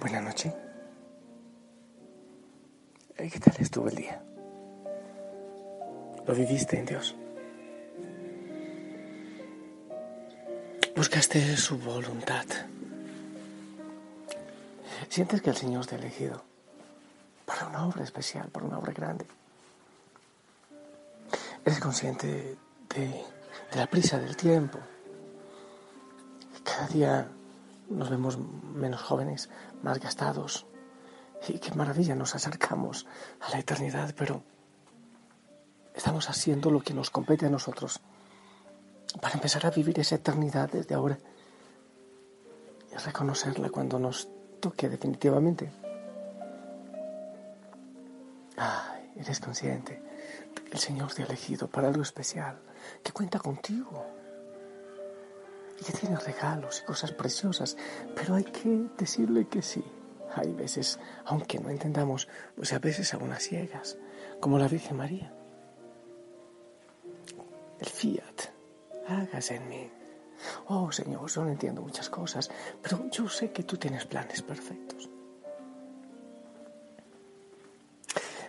Buenas noches. ¿Qué tal estuvo el día? ¿Lo viviste en Dios? ¿Buscaste su voluntad? ¿Sientes que el Señor te ha elegido para una obra especial, para una obra grande? ¿Eres consciente de, de la prisa del tiempo? Cada día nos vemos menos jóvenes, más gastados. Y qué maravilla, nos acercamos a la eternidad, pero estamos haciendo lo que nos compete a nosotros para empezar a vivir esa eternidad desde ahora y reconocerla cuando nos toque definitivamente. Ay, eres consciente que el Señor te ha elegido para algo especial, que cuenta contigo que tiene regalos y cosas preciosas, pero hay que decirle que sí. Hay veces, aunque no entendamos, pues a veces a ciegas, como la Virgen María. El fiat, hágase en mí. Oh Señor, yo no entiendo muchas cosas, pero yo sé que tú tienes planes perfectos.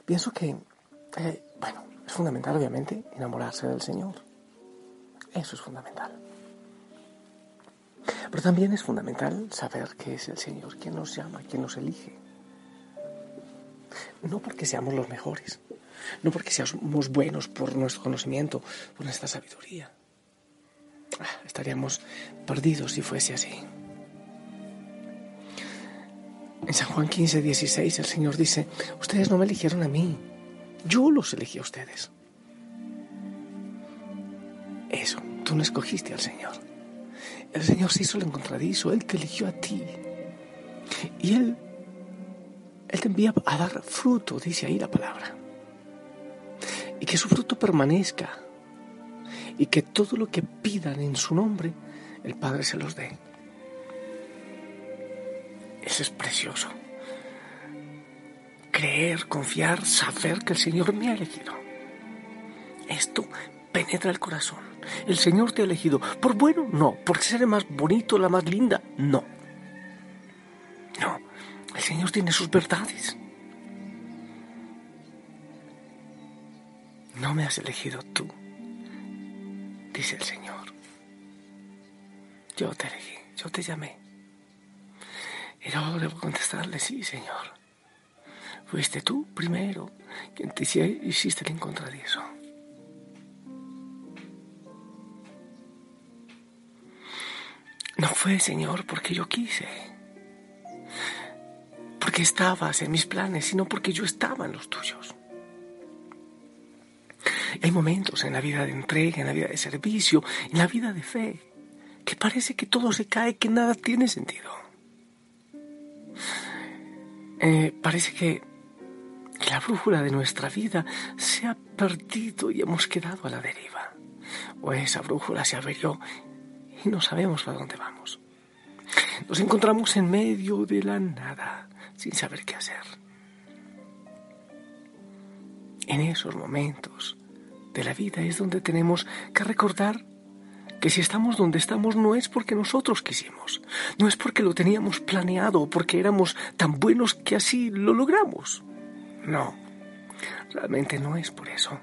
Pienso que, eh, bueno, es fundamental obviamente enamorarse del Señor. Eso es fundamental. Pero también es fundamental saber que es el Señor quien nos llama, quien nos elige. No porque seamos los mejores, no porque seamos buenos por nuestro conocimiento, por nuestra sabiduría. Ah, estaríamos perdidos si fuese así. En San Juan 15, 16 el Señor dice, ustedes no me eligieron a mí, yo los elegí a ustedes. Eso, tú no escogiste al Señor. El Señor se hizo el encontradizo, Él te eligió a ti. Y Él, Él te envía a dar fruto, dice ahí la palabra. Y que su fruto permanezca. Y que todo lo que pidan en su nombre, el Padre se los dé. Eso es precioso. Creer, confiar, saber que el Señor me ha elegido. Esto penetra el corazón. El Señor te ha elegido. ¿Por bueno? No. ¿Por ser más bonito, la más linda? No. No. El Señor tiene sus verdades. No me has elegido tú, dice el Señor. Yo te elegí, yo te llamé. Y luego debo contestarle, sí, Señor. Fuiste tú primero quien te hiciste el encontradizo. No fue, Señor, porque yo quise, porque estabas en mis planes, sino porque yo estaba en los tuyos. Hay momentos en la vida de entrega, en la vida de servicio, en la vida de fe, que parece que todo se cae, que nada tiene sentido. Eh, parece que la brújula de nuestra vida se ha perdido y hemos quedado a la deriva. O esa brújula se averió y no sabemos para dónde vamos. Nos encontramos en medio de la nada, sin saber qué hacer. En esos momentos de la vida es donde tenemos que recordar que si estamos donde estamos no es porque nosotros quisimos, no es porque lo teníamos planeado o porque éramos tan buenos que así lo logramos. No, realmente no es por eso,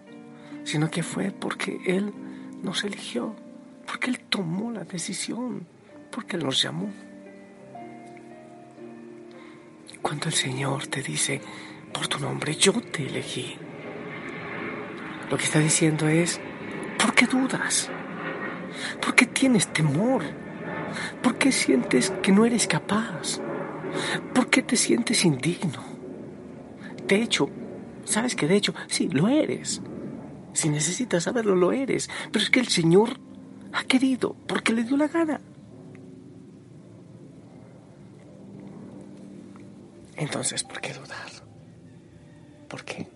sino que fue porque Él nos eligió porque Él tomó la decisión, porque Él nos llamó. Cuando el Señor te dice, por tu nombre yo te elegí, lo que está diciendo es, ¿por qué dudas? ¿Por qué tienes temor? ¿Por qué sientes que no eres capaz? ¿Por qué te sientes indigno? De hecho, sabes que de hecho, sí, lo eres. Si necesitas saberlo, lo eres. Pero es que el Señor ha querido, porque le dio la gana. Entonces, ¿por qué dudar? ¿Por qué?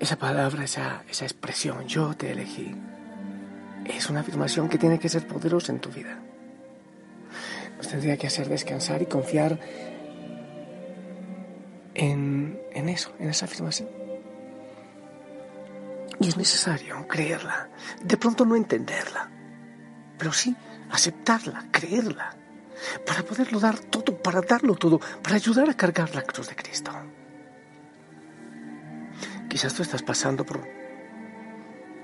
Esa palabra, esa, esa expresión, yo te elegí, es una afirmación que tiene que ser poderosa en tu vida. Nos tendría que hacer descansar y confiar en, eso, en esa afirmación. Y es necesario creerla, de pronto no entenderla, pero sí aceptarla, creerla, para poderlo dar todo, para darlo todo, para ayudar a cargar la cruz de Cristo. Quizás tú estás pasando por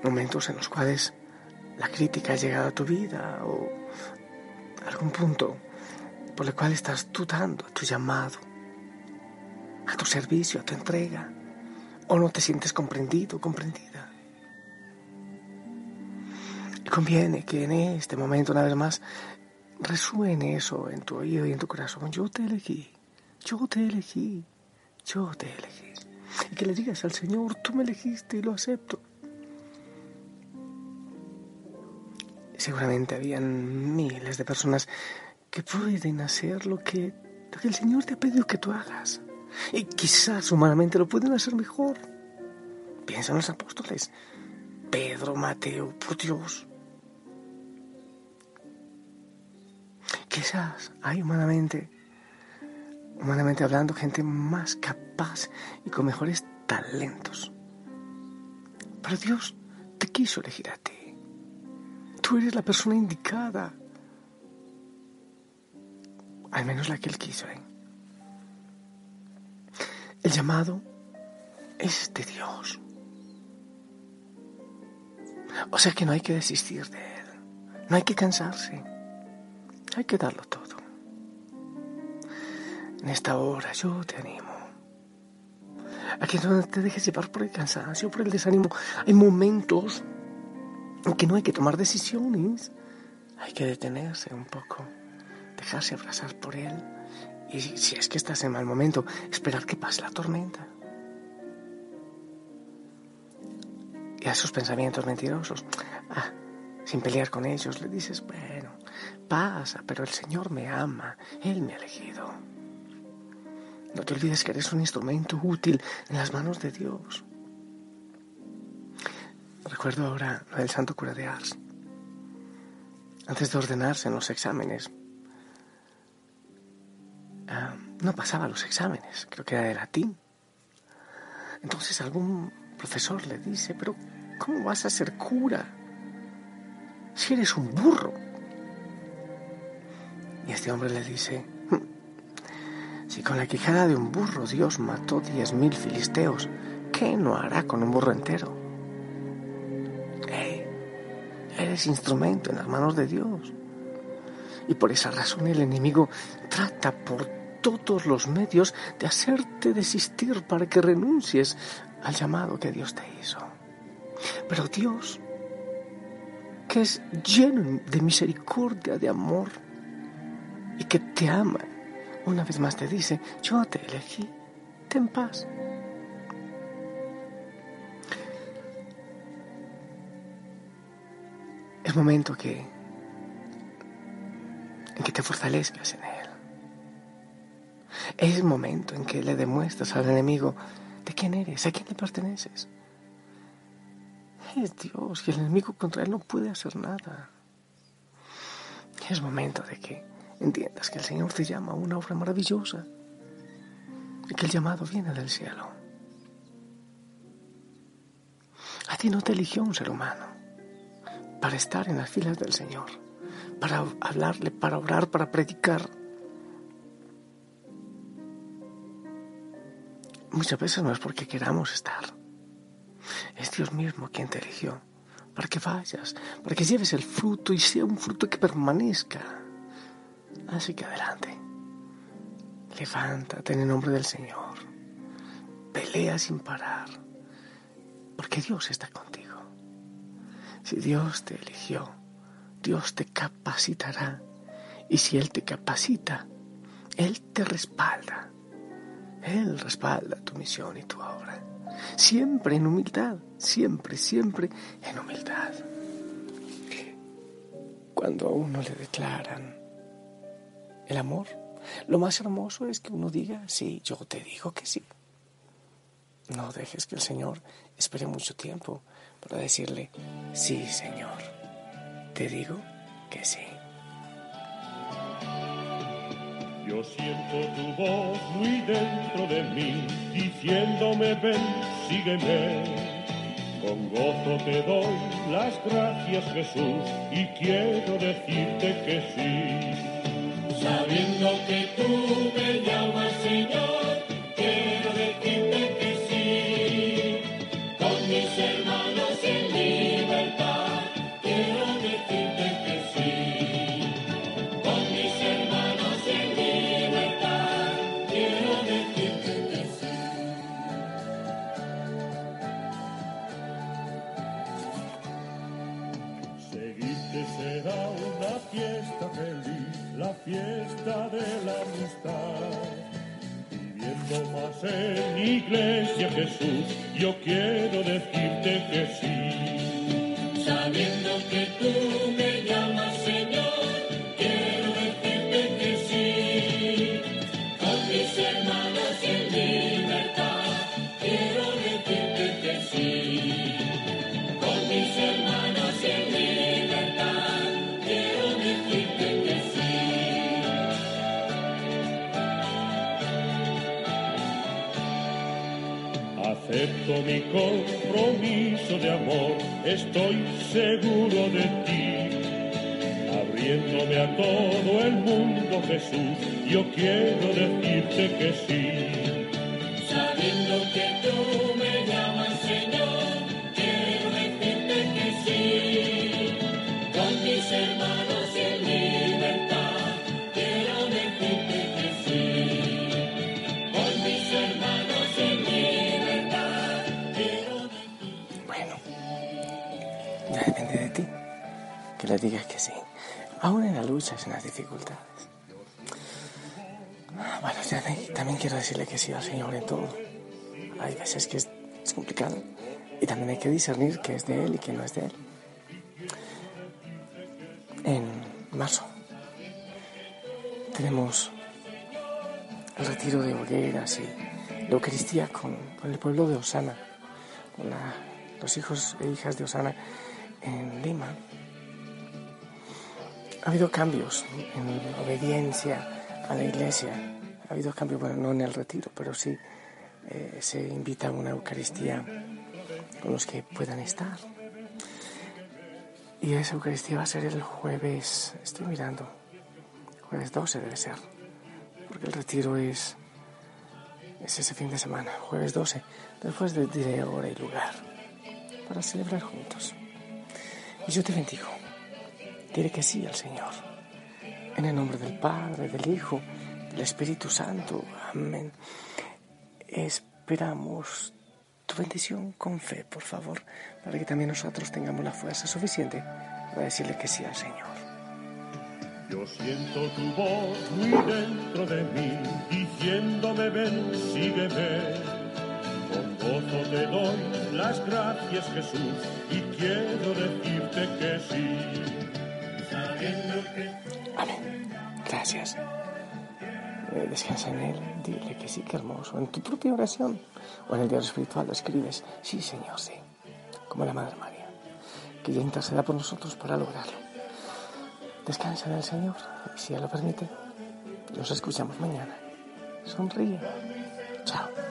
momentos en los cuales la crítica ha llegado a tu vida o algún punto por el cual estás dudando a tu llamado, a tu servicio, a tu entrega, o no te sientes comprendido comprendida. Y conviene que en este momento, una vez más, resuene eso en tu oído y en tu corazón. Yo te elegí, yo te elegí, yo te elegí. Y que le digas al Señor, tú me elegiste y lo acepto. Seguramente habían miles de personas que pueden hacer lo que, lo que el Señor te ha pedido que tú hagas. Y quizás humanamente lo pueden hacer mejor. Piensa en los apóstoles. Pedro, Mateo, por Dios. Quizás hay humanamente, humanamente hablando, gente más capaz y con mejores talentos. Pero Dios te quiso elegir a ti. Tú eres la persona indicada. Al menos la que Él quiso. ¿eh? El llamado es de Dios. O sea que no hay que desistir de Él. No hay que cansarse. Hay que darlo todo. En esta hora yo te animo. A que no te dejes llevar por el cansancio, por el desánimo. Hay momentos que no hay que tomar decisiones, hay que detenerse un poco, dejarse abrazar por él y si es que estás en mal momento, esperar que pase la tormenta. Y a esos pensamientos mentirosos, ah, sin pelear con ellos, le dices, bueno, pasa, pero el Señor me ama, Él me ha elegido. No te olvides que eres un instrumento útil en las manos de Dios. Recuerdo ahora lo del santo cura de Ars. Antes de ordenarse en los exámenes, no pasaba los exámenes, creo que era de latín. Entonces algún profesor le dice, pero ¿cómo vas a ser cura si eres un burro? Y este hombre le dice, hmm, si con la quijada de un burro Dios mató diez mil filisteos, ¿qué no hará con un burro entero? Eres instrumento en las manos de Dios. Y por esa razón el enemigo trata por todos los medios de hacerte desistir para que renuncies al llamado que Dios te hizo. Pero Dios, que es lleno de misericordia, de amor, y que te ama, una vez más te dice, yo te elegí, ten paz. Es momento que, en que te fortalezcas en Él. Es momento en que le demuestras al enemigo de quién eres, a quién le perteneces. Es Dios y el enemigo contra Él no puede hacer nada. Es momento de que entiendas que el Señor te llama a una obra maravillosa y que el llamado viene del cielo. A ti no te eligió un ser humano para estar en las filas del Señor, para hablarle, para orar, para predicar. Muchas veces no es porque queramos estar. Es Dios mismo quien te eligió para que vayas, para que lleves el fruto y sea un fruto que permanezca. Así que adelante. Levántate en el nombre del Señor. Pelea sin parar, porque Dios está contigo. Si Dios te eligió, Dios te capacitará. Y si Él te capacita, Él te respalda. Él respalda tu misión y tu obra. Siempre en humildad, siempre, siempre en humildad. Cuando a uno le declaran el amor, lo más hermoso es que uno diga, sí, yo te digo que sí. No dejes que el Señor espere mucho tiempo para decirle, sí, Señor, te digo que sí. Yo siento tu voz muy dentro de mí, diciéndome ven, sígueme. Con gozo te doy las gracias Jesús y quiero decirte que sí. Sabiendo que tú me llamas Señor, Jesús, yo quiero decirte Mi compromiso de amor, estoy seguro de ti. Abriéndome a todo el mundo, Jesús, yo quiero decirte que sí. Sabiendo que tú de ti que le digas que sí, aún en la lucha, en las dificultades. Bueno, ya de- también quiero decirle que sí al Señor en todo. Hay veces que es, complicado y también hay que discernir qué es de Él y qué no es de Él. En marzo tenemos el retiro de hogueras y la Eucaristía con, con el pueblo de Osana, con los hijos e hijas de Osana en Lima. Ha habido cambios en obediencia a la iglesia. Ha habido cambios, bueno, no en el retiro, pero sí eh, se invita a una Eucaristía con los que puedan estar. Y esa Eucaristía va a ser el jueves, estoy mirando, jueves 12 debe ser, porque el retiro es, es ese fin de semana, jueves 12. Después de diré hora y lugar para celebrar juntos. Y yo te bendigo. Diré que sí al Señor. En el nombre del Padre, del Hijo, del Espíritu Santo. Amén. Esperamos tu bendición con fe, por favor, para que también nosotros tengamos la fuerza suficiente para decirle que sí al Señor. Yo siento tu voz muy dentro de mí, diciéndome ven, sígueme. Con gozo te doy las gracias, Jesús, quiero decirte que sí. sabiendo que Amén. Gracias. Eh, descansa en Él, dile que sí, que hermoso. En tu propia oración o en el diario espiritual lo escribes, sí, Señor, sí. Como la Madre María, que ya interceda por nosotros para lograrlo. Descansa en el Señor si Él lo permite, nos escuchamos mañana. Sonríe. Chao.